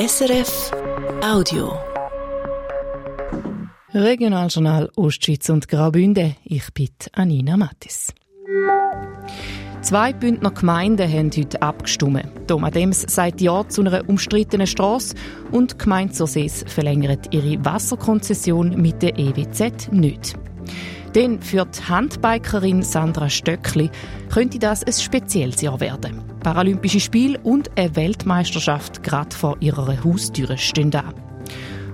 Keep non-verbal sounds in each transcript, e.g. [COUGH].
SRF Audio. Regionaljournal Ostschweiz und Graubünden. Ich bin Anina Mattis. Zwei Bündner Gemeinden haben heute abgestimmt. Thomas Dems sagt Ja zu einer umstrittenen Straße und Gemeinde Sursees verlängert ihre Wasserkonzession mit der EWZ nicht. Denn für die Handbikerin Sandra Stöckli könnte das ein spezielles Jahr werden. Paralympische Spiele und eine Weltmeisterschaft gerade vor ihrer Haustüre stehen da.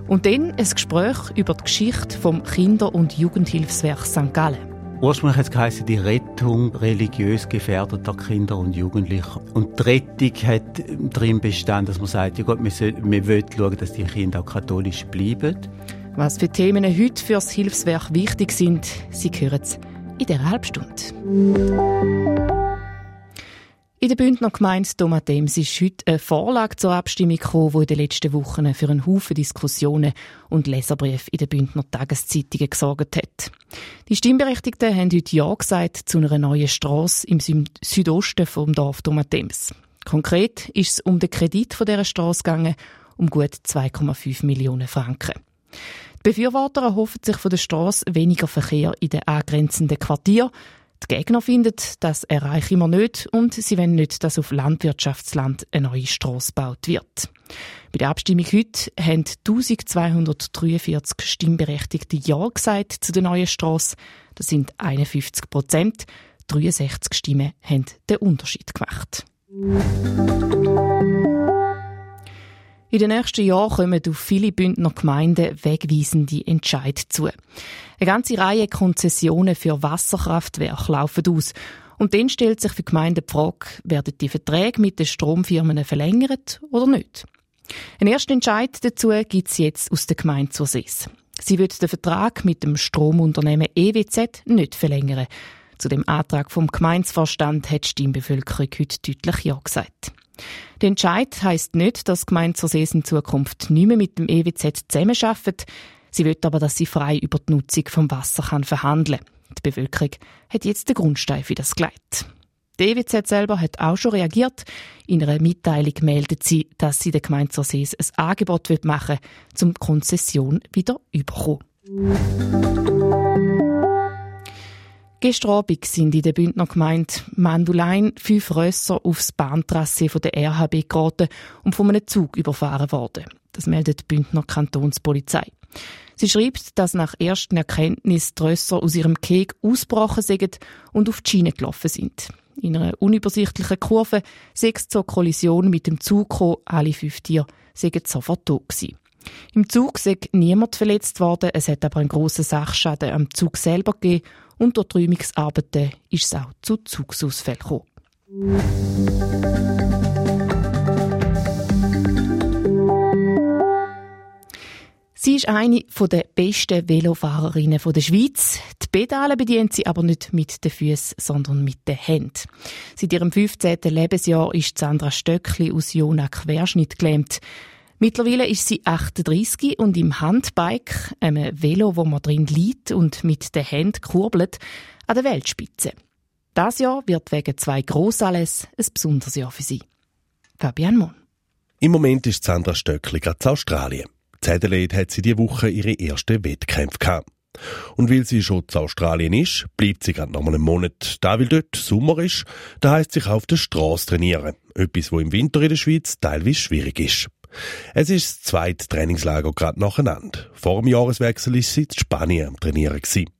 Und dann ein Gespräch über die Geschichte vom Kinder- und Jugendhilfswerk St. Gallen. Ursprünglich hat es geheißen, die Rettung religiös gefährdeter Kinder und Jugendlicher. Und die Rettung hat darin bestanden, dass man sagt, ja Gott, wir, soll, wir wollen schauen, dass die Kinder auch katholisch bleiben. Was für Themen heute für das Hilfswerk wichtig sind, Sie hören es in dieser Halbstunde. In der Bündner Gemeinde Domatems ist heute eine Vorlage zur Abstimmung gekommen, die in den letzten Wochen für einen Haufen Diskussionen und Leserbriefe in den Bündner Tageszeitungen gesorgt hat. Die Stimmberechtigten haben heute Ja gesagt zu einer neuen Straße im Südosten vom Dorf Domatems. Konkret ist es um den Kredit von dieser Straße gegangen, um gut 2,5 Millionen Franken. Die Befürworter erhoffen sich von der Straße weniger Verkehr in den angrenzenden Quartieren. Die Gegner finden, das erreichen wir nicht und sie wollen nicht, dass auf Landwirtschaftsland eine neue Straße gebaut wird. Bei der Abstimmung heute haben 1243 Stimmberechtigte Ja gesagt zu der neuen Straße. Das sind 51 Prozent. 63 Stimmen haben den Unterschied gemacht. In den nächsten Jahren kommen auf viele Bündner Gemeinden wegweisende Entscheid zu. Eine ganze Reihe Konzessionen für Wasserkraftwerke laufen aus. Und dann stellt sich für die Gemeinden die Frage, werden die Verträge mit den Stromfirmen verlängert oder nicht? Ein ersten Entscheid dazu gibt es jetzt aus der Gemeinde zur SES. Sie wird den Vertrag mit dem Stromunternehmen EWZ nicht verlängern. Zu dem Antrag vom Gemeinsvorstand hat die Stimmbevölkerung heute deutlich Ja gesagt. Der Entscheid heisst nicht, dass die Gemeinde Sursees in Zukunft nicht mehr mit dem EWZ zusammenarbeitet. Sie will aber, dass sie frei über die Nutzung vom Wasser kann verhandeln kann. Die Bevölkerung hat jetzt den Grundstein für das gelegt. Die EWZ selber hat auch schon reagiert. In einer Mitteilung meldet sie, dass sie der Gemeinde Sursees ein Angebot machen will, um die Konzession wieder überkommen. Gestern Abend sind in der Bündner Gemeinde Mandulein fünf Rösser aufs Bahntrasse der RHB geraten und von einem Zug überfahren worden. Das meldet die Bündner Kantonspolizei. Sie schreibt, dass nach ersten Erkenntnis die Rösser aus ihrem Keg ausgebrochen sind und auf die Schiene gelaufen sind. In einer unübersichtlichen Kurve sechs zur Kollision mit dem Zug gekommen, alle fünf Tiere sind sofort tot gewesen. Im Zug ist niemand verletzt worden, es hat aber einen grossen Sachschaden am Zug selber gegeben und durch die Räumungsarbeiten ist es auch zu Zugsausfällen gekommen. Sie ist eine der besten Velofahrerinnen der Schweiz. Die Pedale bedient sie aber nicht mit den Füßen, sondern mit den Händen. Seit ihrem 15. Lebensjahr ist Sandra Stöckli aus Jona Querschnitt gelähmt. Mittlerweile ist sie 38 und im Handbike, einem Velo, wo man drin liegt und mit den Händen kurbelt, an der Weltspitze. Das Jahr wird wegen zwei Grossanlässe ein besonderes Jahr für sie. Fabian Mon. Im Moment ist Sandra Stöckli gerade in Australien. In hat sie diese Woche ihre ersten Wettkämpfe gehabt. Und weil sie schon zu Australien ist, bleibt sie gerade noch einen Monat. Da weil dort Sommer ist, da heisst sich auf der Straße trainieren. Etwas, wo im Winter in der Schweiz teilweise schwierig ist. Es ist das zweite Trainingslager gerade nacheinander. Vor dem Jahreswechsel ist sie in Spanien am Trainieren gewesen.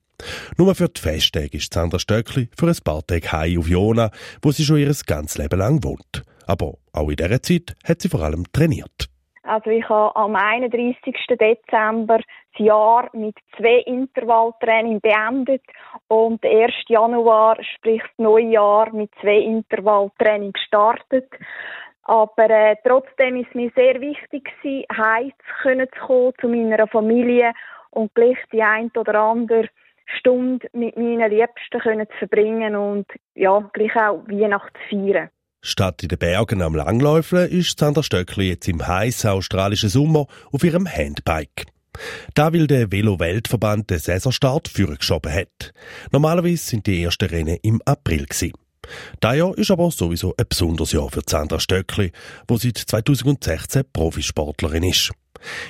Nur für die Festtage ist Sandra Stöckli für ein paar Tage heim auf Jona, wo sie schon ihr ganzes Leben lang wohnt. Aber auch in dieser Zeit hat sie vor allem trainiert. Also ich habe am 31. Dezember das Jahr mit zwei Intervalltraining beendet und 1. Januar, sprich das neue Jahr, mit zwei Intervalltraining gestartet. Aber äh, trotzdem ist mir sehr wichtig heim zu kommen zu meiner Familie und gleich die ein oder andere Stunde mit meinen Liebsten können zu verbringen und ja, gleich auch Weihnachten zu feiern. Statt in den Bergen am Langläufeln ist Sandra Stöckli jetzt im heißen australischen Sommer auf ihrem Handbike. Da will der Velo-Weltverband den Saisonstart vorgeschoben hat. Normalerweise sind die ersten Rennen im April gewesen. Das Jahr ist aber sowieso ein besonderes Jahr für Sandra Stöckli, wo seit 2016 Profisportlerin ist.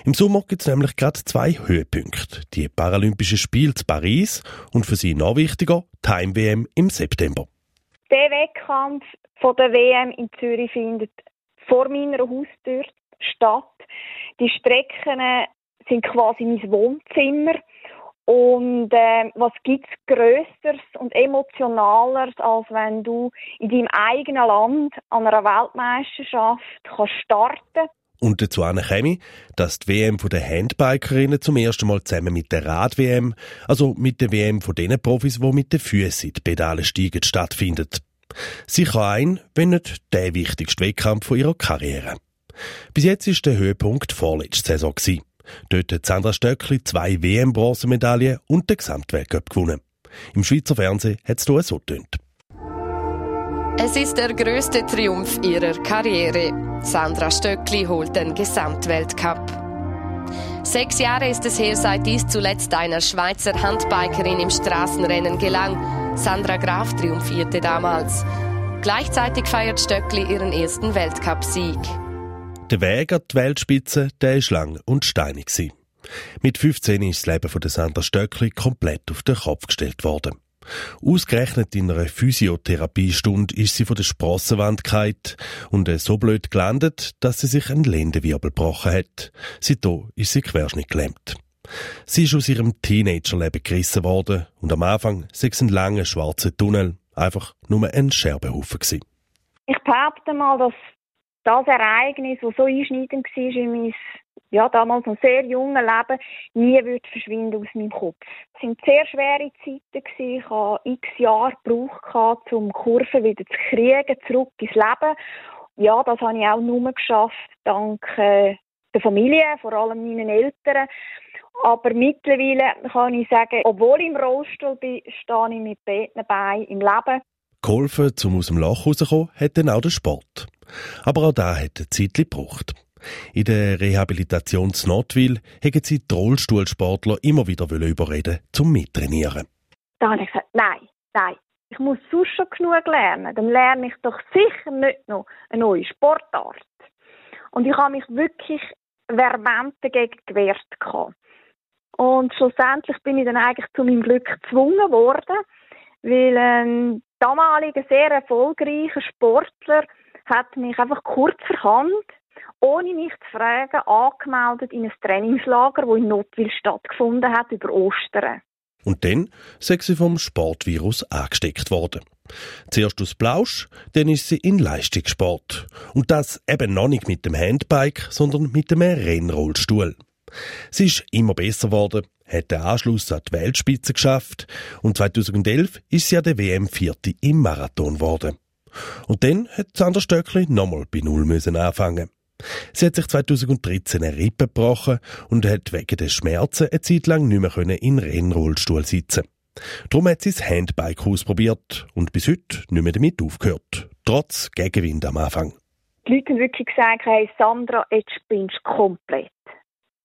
Im Sommer gibt es nämlich gerade zwei Höhepunkte. Die Paralympischen Spiele in Paris und für sie noch wichtiger, die Heim-WM im September. Der Wettkampf von der WM in Zürich findet vor meiner Haustür statt. Die Strecken sind quasi mein Wohnzimmer. Und äh, was gibt's Größeres und Emotionaleres, als wenn du in deinem eigenen Land an einer Weltmeisterschaft kannst starten und dazu käme, dass die WM der Handbikerinnen zum ersten Mal zusammen mit der Rad-WM, also mit der WM von den Profis, die mit den Füßen die Pedale steigen, stattfindet. Sicher ein, wenn nicht der wichtigste Wettkampf ihrer Karriere. Bis jetzt ist der Höhepunkt vorletzte Saison. Dort hat Sandra Stöckli zwei WM-Bronzemedaillen und den Gesamtweltcup gewonnen. Im Schweizer Fernsehen hat es so getönt. Es ist der größte Triumph ihrer Karriere. Sandra Stöckli holt den Gesamtweltcup. Sechs Jahre ist es her, seit dies zuletzt einer Schweizer Handbikerin im Straßenrennen gelang. Sandra Graf triumphierte damals. Gleichzeitig feiert Stöckli ihren ersten Weltcupsieg. Der Weg an die Weltspitze, der ist lang und steinig. Mit 15 ist das Leben von Sandra Stöckli komplett auf den Kopf gestellt worden. Ausgerechnet in einer Physiotherapiestunde ist sie von der Sprossenwand gefallen und so blöd gelandet, dass sie sich einen Lendenwirbel gebrochen hat. Seitdem ist sie querschnittgelähmt. Sie ist aus ihrem Teenagerleben gerissen worden und am Anfang sei es ein langer schwarzer Tunnel, einfach nur ein Scherbenhaufen gewesen. Ich behaupte mal, dass das Ereignis, das so einschneidend war in mein ja, damals noch sehr junge Leben, nie wird verschwinden aus meinem Kopf. Es waren sehr schwere Zeiten. Ich habe x Jahre gebraucht, um Kurven wieder zu kriegen, zurück ins Leben. Ja, das habe ich auch nur geschafft, dank äh, der Familie, vor allem meinen Eltern. Aber mittlerweile kann ich sagen, obwohl ich im Rollstuhl bin, stehe ich mit beiden Beinen im Leben. Geholfen, um aus dem Loch rauszukommen, hat dann auch der Sport. Aber auch da hat eine Zeit gebraucht. In der Rehabilitation zu Notwil haben sie die Rollstuhlsportler immer wieder überreden zum Mittrainieren. Da habe ich gesagt, nein, nein, ich muss sonst schon genug lernen. Dann lerne ich doch sicher nicht noch eine neue Sportart. Und ich habe mich wirklich vehement dagegen gewehrt. Und schlussendlich bin ich dann eigentlich zu meinem Glück gezwungen worden, weil ein damaliger sehr erfolgreicher Sportler hat mich einfach kurzerhand ohne mich zu fragen, angemeldet in ein Trainingslager, das in Notwil stattgefunden hat, über Ostern. Und dann sei sie vom Sportvirus angesteckt worden. Zuerst aus Blausch, dann ist sie in Leistungssport. Und das eben noch nicht mit dem Handbike, sondern mit dem Rennrollstuhl. Sie ist immer besser geworden, hat den Anschluss an die Weltspitze geschafft und 2011 ist sie an der WM Vierte im Marathon geworden. Und dann hat Sandra Stöckli nochmal bei Null müssen anfangen. Sie hat sich 2013 eine Rippe gebrochen und hat wegen der Schmerzen eine Zeit lang nicht mehr in Rennrollstuhl sitzen. Darum hat sie das Handbike ausprobiert und bis heute nicht mehr damit aufgehört. Trotz Gegenwind am Anfang. Die Leute haben wirklich gesagt, hey Sandra, jetzt spinnst du komplett.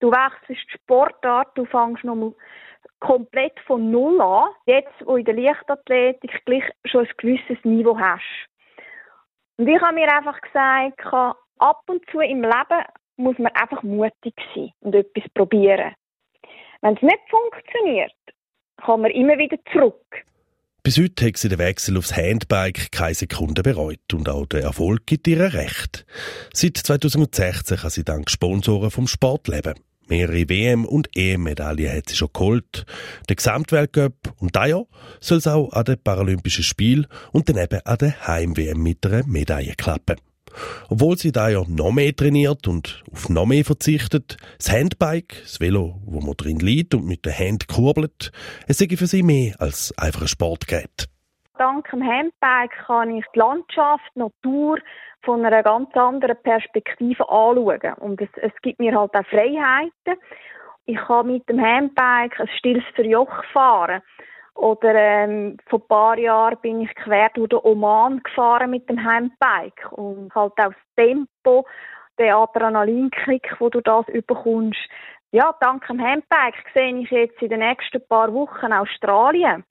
Du wechselst die Sportart, du fängst nochmal komplett von Null an. Jetzt, wo in der Leichtathletik gleich schon ein gewisses Niveau hast. Und ich habe mir einfach gesagt, ab und zu im Leben muss man einfach mutig sein und etwas probieren. Wenn es nicht funktioniert, kann man immer wieder zurück. Bis heute hat sie den Wechsel aufs Handbike keine Sekunde bereut und auch der Erfolg gibt ihr recht. Seit 2016 kann sie dank Sponsoren vom Sport leben. Mehrere WM- und EM-Medaillen hat sie schon geholt. Der Gesamtweltcup und da Jahr soll es auch an den Paralympischen Spielen und dann eben an der Heim-WM mit einer Medaille klappen. Obwohl sie da ja noch mehr trainiert und auf noch mehr verzichtet, das Handbike, das Velo, wo man drin liegt und mit der Hand kurbelt, es sei für sie mehr als einfach ein Sportgerät. Dank dem Handbike kann ich die Landschaft, die Natur von einer ganz anderen Perspektive anschauen. Und es, es gibt mir halt auch Freiheiten. Ich kann mit dem Handbike ein stilles Verjoch fahren. Oder ähm, vor ein paar Jahren bin ich quer durch den Oman gefahren mit dem Handbike und halt auch das Tempo, der Adrenalinkick, wo du das überkommst. Ja, dank dem Handbike sehe ich jetzt in den nächsten paar Wochen Australien.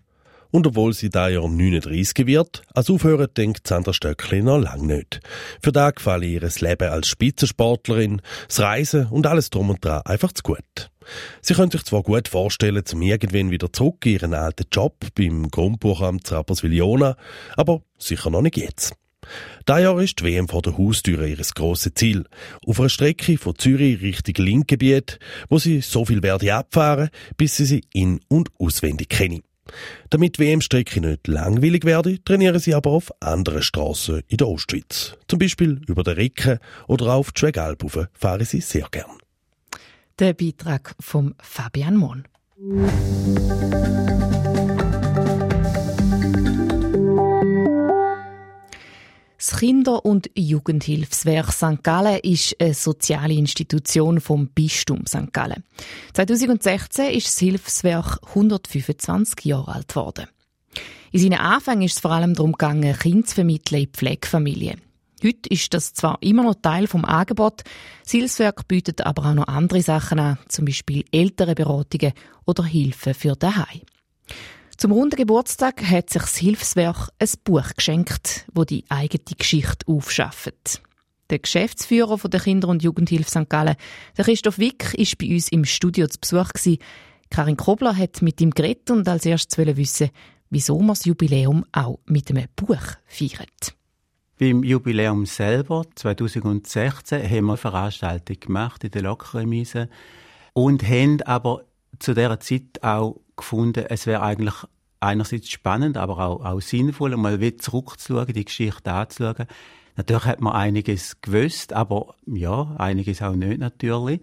Und obwohl sie da Jahr 39 wird, als aufhören denkt Sandra Stöckli noch lange nicht. Für da gefällt ihr Leben als Spitzensportlerin, das Reisen und alles drum und dran einfach zu gut. Sie können sich zwar gut vorstellen, zum irgendwann wieder zurück in ihren alten Job beim Grundbuchamt Rapperswil-Jona, aber sicher noch nicht jetzt. Da Jahr ist die WM vor der Haustüre ihres grossen Ziel. Auf einer Strecke von Zürich Richtung Linkgebiet, wo sie so viel werde abfahren, bis sie sie in- und auswendig kennen. Damit WM-Strecke nicht langweilig werde, trainieren sie aber auf anderen Strassen in der Ostschweiz. Zum Beispiel über den Ricken oder auf die Schwegalp fahren sie sehr gern. Der Beitrag von Fabian Mohn. Kinder- und Jugendhilfswerk St. Gallen ist eine soziale Institution vom Bistum St. Gallen. 2016 ist das Hilfswerk 125 Jahre alt geworden. In seinen Anfängen ist es vor allem darum gegangen, Kinder zu vermitteln in Pflegefamilien. Heute ist das zwar immer noch Teil vom Angebot, das Hilfswerk bietet aber auch noch andere Sachen an, zum Beispiel ältere Beratungen oder Hilfe für daheim. Zum runden Geburtstag hat sich das Hilfswerk ein Buch geschenkt, wo die eigene Geschichte aufschafft. Der Geschäftsführer der Kinder- und Jugendhilfe St. Gallen, der Christoph Wick, ist bei uns im Studio zu Besuch gewesen. Karin Kobler hat mit ihm geredet und als erstes wissen, wieso man das Jubiläum auch mit einem Buch feiert. Beim Jubiläum selber, 2016, haben wir eine Veranstaltung gemacht in der Lokremise und haben aber zu dieser Zeit auch gefunden, es wäre eigentlich einerseits spannend, aber auch, auch sinnvoll, mal wieder zurückzuschauen, die Geschichte anzuschauen. Natürlich hat man einiges gewusst, aber ja, einiges auch nicht natürlich.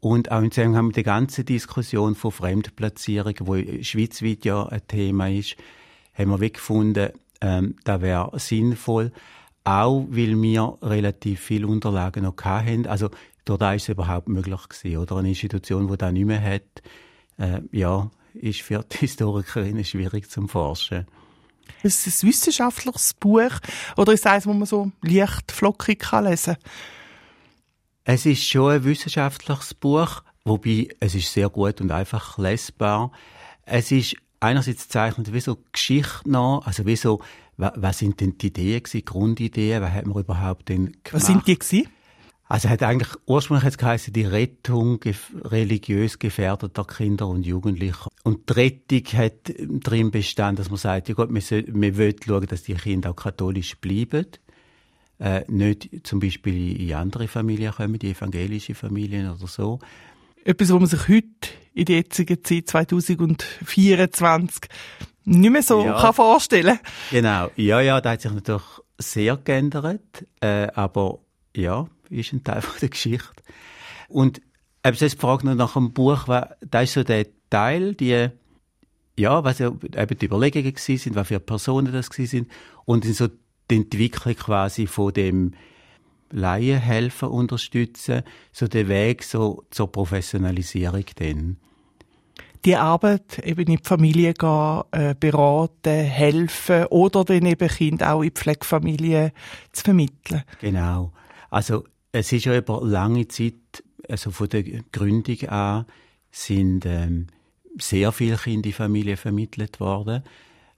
Und auch im Zusammenhang mit der ganzen Diskussion von Fremdplatzierung, wo schweizweit ja ein Thema ist, haben wir gefunden, ähm, das wäre sinnvoll. Auch weil wir relativ viele Unterlagen noch hatten. Also, da ist es überhaupt möglich gewesen, oder? Eine Institution, die das nicht mehr hat, äh, ja, ist für die [LAUGHS] Historikerinnen schwierig zum Forschen. Ist es ein wissenschaftliches Buch oder ist es eines, das man so leicht flockig kann lesen kann? Es ist schon ein wissenschaftliches Buch, wobei es ist sehr gut und einfach lesbar. Es ist einerseits zeichnet wie so Geschichte nach, also wie so, was sind denn die Ideen gewesen, Grundideen, was hat man überhaupt denn gemacht? Was sind die gewesen? Also hat eigentlich ursprünglich geheißen, die Rettung religiös gefährdeter Kinder und Jugendlicher. Und die Rettung hat drin bestanden, dass man sagt, ja Gott, wir, soll, wir wollen schauen, dass die Kinder auch katholisch bleiben. Äh, nicht zum Beispiel in andere Familien kommen, die evangelische Familien oder so. Etwas, was man sich heute in der jetzigen Zeit 2024 nicht mehr so ja. kann vorstellen Genau, ja, ja, da hat sich natürlich sehr geändert, äh, aber ja, ist ein Teil [LAUGHS] von der Geschichte. Und jetzt die Frage noch nach dem Buch, da ist so der Teil, die, ja, was eben die Überlegungen sind, was für Personen das sind, und so die Entwicklung quasi von dem Laienhelfen unterstützen, so der Weg so zur Professionalisierung dann. Die Arbeit eben in die Familie gehen, äh, beraten, helfen oder dann eben Kinder auch in die Pflegefamilie zu vermitteln. Genau. Also es ist ja über lange Zeit, also von der Gründung an, sind ähm, sehr viele Kinder in Familien vermittelt worden.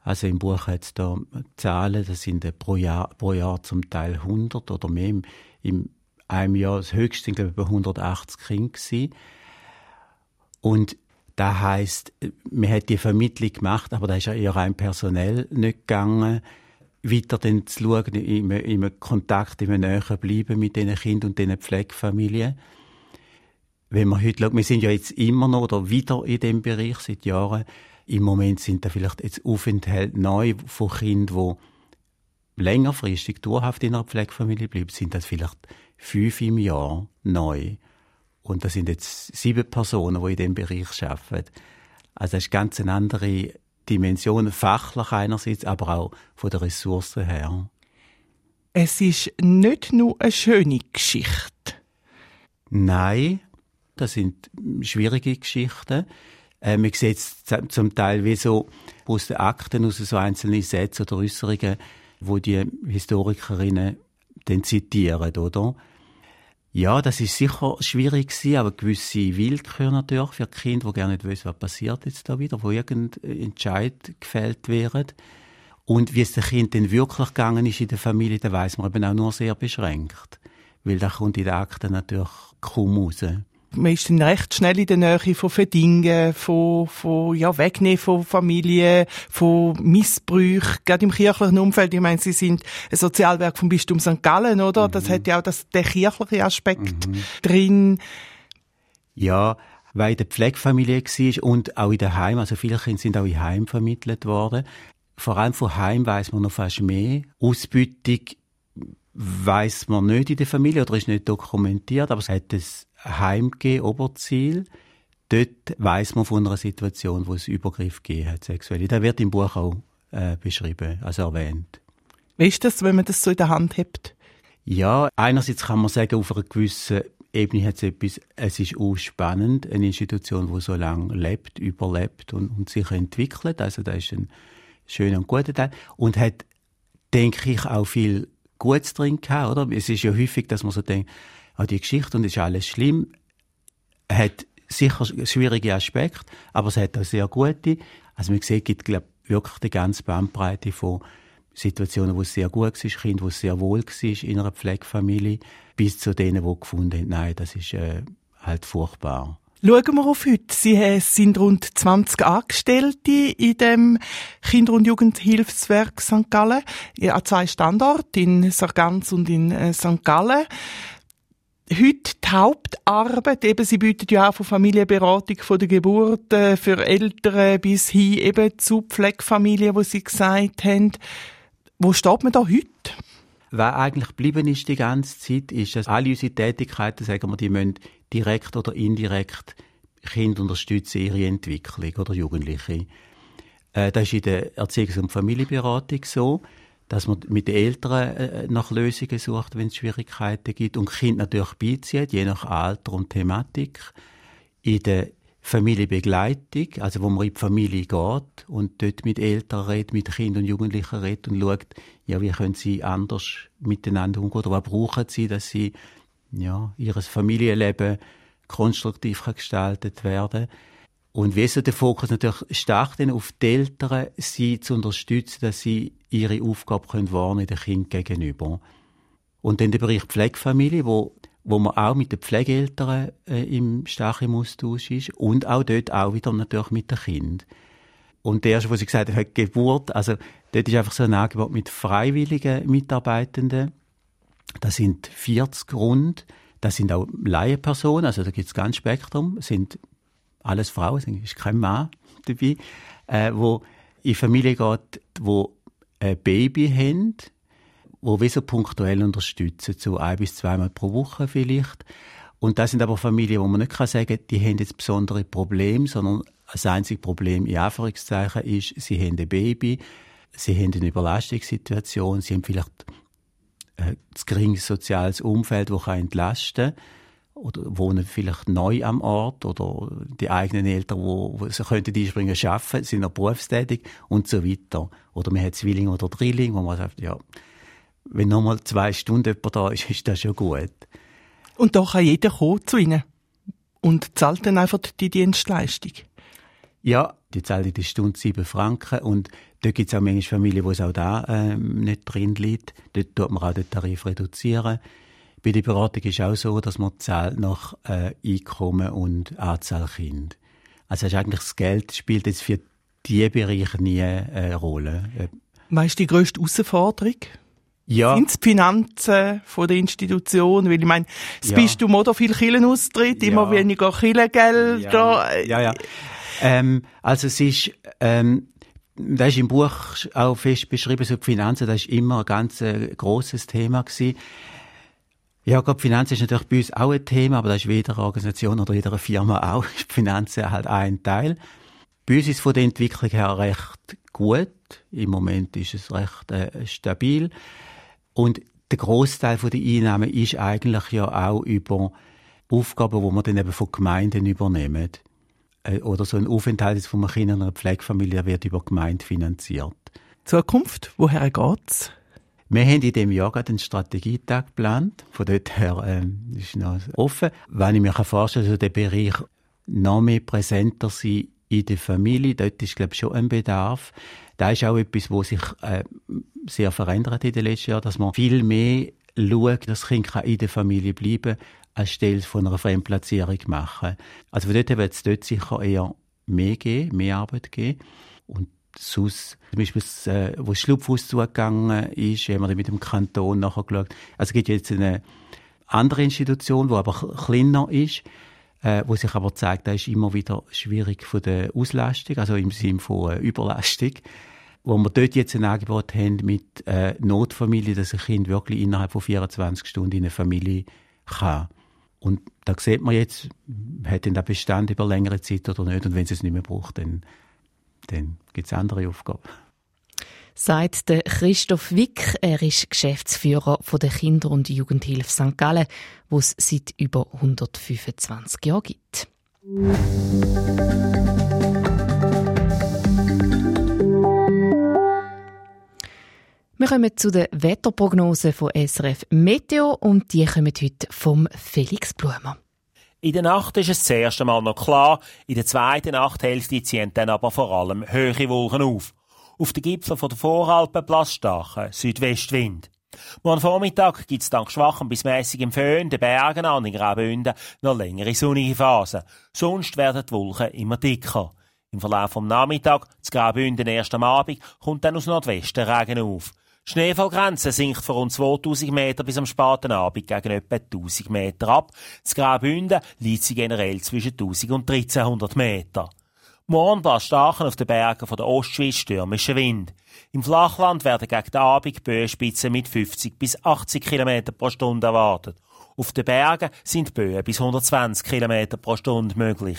Also im Buch hat es da Zahlen, das sind pro Jahr, pro Jahr zum Teil 100 oder mehr. Im, einem Jahr das höchste sind glaube ich 180 Kinder gewesen. Und da heißt, man hat die Vermittlung gemacht, aber da ist ja eher rein personell nicht gegangen weiter dann zu schauen, im, im Kontakt, im Nähen bleiben mit diesen Kindern und diesen Pflegefamilien. Wenn man heute schaut, wir sind ja jetzt immer noch oder wieder in dem Bereich seit Jahren. Im Moment sind da vielleicht jetzt Aufenthalte neu von Kindern, die längerfristig dauerhaft in einer Pflegefamilie bleiben, sind das vielleicht fünf im Jahr neu. Und das sind jetzt sieben Personen, die in dem Bereich arbeiten. Also das ist ganz eine andere Dimensionen, fachlich einerseits, aber auch von der Ressourcen her. Es ist nicht nur eine schöne Geschichte. Nein, das sind schwierige Geschichten. Äh, man sieht es zum Teil wie so aus den Akten, aus so einzelne Sätze oder Äußerungen, wo die Historikerinnen dann zitieren, oder? Ja, das ist sicher schwierig gewesen, aber gewisse Willkür natürlich für Kinder, die gerne nicht wissen, was passiert jetzt da wieder, wo irgendein Entscheid gefällt wird. Und wie es dem Kind denn wirklich gegangen ist in der Familie, da weiß man eben auch nur sehr beschränkt. Weil da kommt in den Akten natürlich kaum raus man ist dann recht schnell in der Nähe von Verdingen, von, von ja, Wegnehmen von Familie, von Missbrüchen, gerade im kirchlichen Umfeld. Ich meine, Sie sind ein Sozialwerk vom Bistum St. Gallen, oder? Das mhm. hat ja auch das, der kirchliche Aspekt mhm. drin. Ja, weil in der Pflegefamilie war und auch in der Heim, also viele Kinder sind auch in Heim vermittelt worden. Vor allem von Heim weiß man noch fast mehr. Ausbeutung weiß man nicht in der Familie oder ist nicht dokumentiert, aber es hat es Heimgehen Oberziel. Dort weiß man von einer Situation, wo es Übergriff gegeben hat, sexuelle. Das wird im Buch auch äh, beschrieben, also erwähnt. Wie ist das, wenn man das so in der Hand hat? Ja, einerseits kann man sagen, auf einer gewissen Ebene hat es etwas, es ist auch spannend, eine Institution, die so lange lebt, überlebt und, und sich entwickelt. Also da ist ein schöner und guter Teil. Und hat, denke ich, auch viel Gutes drin gehabt, oder? Es ist ja häufig, dass man so denkt, an die Geschichte und ist alles schlimm. Hat sicher schwierige Aspekte, aber es hat auch sehr gute. Also man sieht, gibt glaub, wirklich die ganze Bandbreite von Situationen, wo es sehr gut war, Kind, wo es sehr wohl war in einer Pflegefamilie, bis zu denen, die gefunden haben, nein, das ist äh, halt furchtbar. Schauen wir auf heute. Sie sind rund 20 Angestellte in dem Kinder- und Jugendhilfswerk St. Gallen. An zwei Standorten, in Sargans und in äh, St. Gallen heute die Hauptarbeit, eben Sie bieten ja auch von Familienberatung von der Geburt äh, für Eltern bis hin eben zu Pflegefamilien, wo Sie gesagt haben. Wo steht man da heute? Was eigentlich geblieben ist die ganze Zeit, ist, dass alle unsere Tätigkeiten, sagen wir, die müssen direkt oder indirekt Kinder unterstützen, ihre Entwicklung oder Jugendliche. Äh, das ist in der Erziehungs- und Familienberatung so dass man mit den Eltern äh, nach Lösungen sucht, wenn es Schwierigkeiten gibt und Kind natürlich beizieht, je nach Alter und Thematik. In der Familienbegleitung, also wo man in die Familie geht und dort mit Eltern redet, mit Kindern und Jugendlichen redet und schaut, ja, wie können sie anders miteinander umgehen oder was brauchen sie, dass sie ja, ihr Familienleben konstruktiv gestaltet werden kann. Und wie so der Fokus natürlich stark dann auf die Eltern, sie zu unterstützen, dass sie ihre Aufgabe können wahrnehmen den Kind gegenüber. Und dann der Bereich Pflegefamilie, wo, wo man auch mit den Pflegeeltern äh, im starken Austausch ist und auch dort auch wieder natürlich mit dem Kind. Und der erste, was ich gesagt habe, Geburt, also dort ist einfach so ein Angebot mit freiwilligen Mitarbeitenden. Das sind 40 rund. Das sind auch Laienpersonen, also da gibt es ganz Spektrum. Das sind alles Frauen, es ist kein Mann dabei, äh, wo in Familie geht, wo ein Baby haben, wo wir so punktuell unterstützen, so ein bis zweimal pro Woche vielleicht. Und das sind aber Familien, wo man nicht sagen kann, die haben jetzt besondere Probleme, sondern das einzige Problem in Anführungszeichen ist, sie haben ein Baby, sie haben eine Überlastungssituation, sie haben vielleicht ein geringes soziales Umfeld, das entlasten kann oder wohnen vielleicht neu am Ort oder die eigenen Eltern, wo, wo sie könnten einspringen, arbeiten, sind noch berufstätig und so weiter. Oder man hat Zwilling oder Drilling, wo man sagt, ja, wenn noch mal zwei Stunden jemand da ist, [LAUGHS] ist das schon gut. Und da kann jeder kommen zu ihnen und zahlt dann einfach die Dienstleistung. Ja, die zahlt die Stunde sieben Franken und dort gibt es auch manchmal Familien, wo es auch da ähm, nicht drin liegt. Dort tut man auch den Tarif reduzieren. Bei der Beratung ist auch so, dass man zahlt nach äh, Einkommen und Anzahl Kind. Also ist eigentlich das Geld spielt jetzt für diese Bereiche nie eine Rolle. Was ist die grösste Herausforderung? Ja. Sind es die Finanzen von der Institution? Weil ich meine, das ja. bist du oder viel Kirchenaustritt, immer weniger Kirchengeld. Ja, ja. ja. Ähm, also es ist, ähm, das ist im Buch auch fest beschrieben, so die Finanzen, das ist immer ein ganz äh, grosses Thema gewesen. Ja, gerade Finanzen ist natürlich bei uns auch ein Thema, aber das ist jeder Organisation oder jeder Firma auch. Ist [LAUGHS] Finanzen halt ein Teil. Bei uns ist von der Entwicklung her recht gut. Im Moment ist es recht äh, stabil. Und der Großteil der Einnahmen ist eigentlich ja auch über Aufgaben, die wir dann eben von Gemeinden übernehmen. Äh, oder so ein Aufenthalt von einem Kind in einer Pflegefamilie wird über Gemeinde finanziert. Zukunft, woher geht's? Wir haben in diesem Jahr gerade einen Strategietag geplant. Von dort her ähm, ist noch offen. Wenn ich mir vorstellen kann, also der Bereich noch mehr präsenter sein in der Familie, dort ist, glaube ich, schon ein Bedarf. Da ist auch etwas, was sich äh, sehr verändert in den letzten Jahren, dass man viel mehr schaut, dass das Kind in der Familie bleiben kann, anstelle von einer Fremdplatzierung machen. Also von dort her wird es dort sicher eher mehr geben, mehr Arbeit geben. Und sonst, zum Beispiel, äh, wo das Schlupfhaus zugegangen ist, haben wir mit dem Kanton nachher geschaut. Also es gibt jetzt eine andere Institution, die aber kleiner ist, äh, wo sich aber zeigt, da ist immer wieder schwierig von der Auslastung, also im Sinne von äh, Überlastung. Wo wir dort jetzt ein Angebot haben mit äh, Notfamilie, dass ein Kind wirklich innerhalb von 24 Stunden in eine Familie kann. Und da sieht man jetzt, hat denn der Bestand über längere Zeit oder nicht. Und wenn es es nicht mehr braucht, dann, dann gibt es andere Aufgaben sagt der Christoph Wick. Er ist Geschäftsführer von der Kinder- und Jugendhilfe St. Gallen, wo es seit über 125 Jahren gibt. Wir kommen zu den Wetterprognosen von SRF Meteo und die kommen heute vom Felix Blumer. In der Nacht ist es das erste Mal noch klar, in der zweiten Nachthälfte ziehen dann aber vor allem höhere Wolken auf. Auf den Gipfeln der Voralpen starker Südwestwind. Morgen Vormittag gibt es dank schwachem bis mäßigem Föhn den Bergen an den Graubünden noch längere sonnige Phasen. Sonst werden die Wolken immer dicker. Im Verlauf des Nachmittags, zu Graubünden erst am Abend, kommt dann aus Nordwesten Regen auf. Schneefallgrenze sinkt von rund 2000 Meter bis am späten Abend gegen etwa 1000 Meter ab. Das Graubünden liegt sie generell zwischen 1000 und 1300 Meter. Morgen bläst starken auf den Bergen von der Ostschweiz stürmischer Wind. Im Flachland werden gegen den Abend Böenspitzen mit 50 bis 80 km pro Stunde erwartet. Auf den Bergen sind Böen bis 120 km pro Stunde möglich.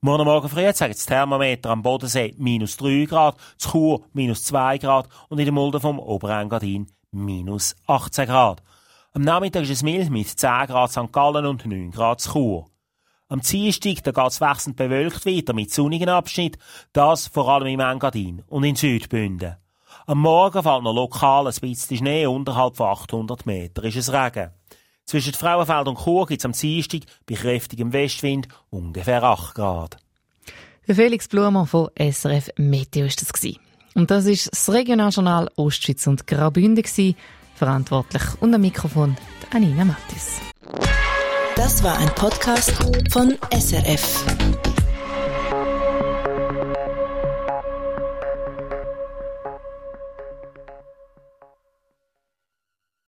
Morgen Morgen früh zeigt das Thermometer am Bodensee minus 3 Grad, zu Chur minus 2 Grad und in der Mulde vom Oberengadin minus 18 Grad. Am Nachmittag ist es mild mit 10 Grad St. Gallen und 9 Grad zu Chur. Am Dienstag, da geht's wechselnd bewölkt weiter mit sonnigen Abschnitt, das vor allem im Engadin und in Südbünden. Am Morgen fällt noch lokal ein bisschen Schnee, unterhalb von 800 Meter ist es Regen. Zwischen Frauenfeld und Chur gibt es am Dienstag bei kräftigem Westwind ungefähr 8 Grad. Der Felix Blumer von SRF Meteo ist das gewesen. Und das ist das Regionaljournal Ostschweiz und Graubünden gewesen. Verantwortlich und am Mikrofon Anina Mattis. Das war ein Podcast von SRF.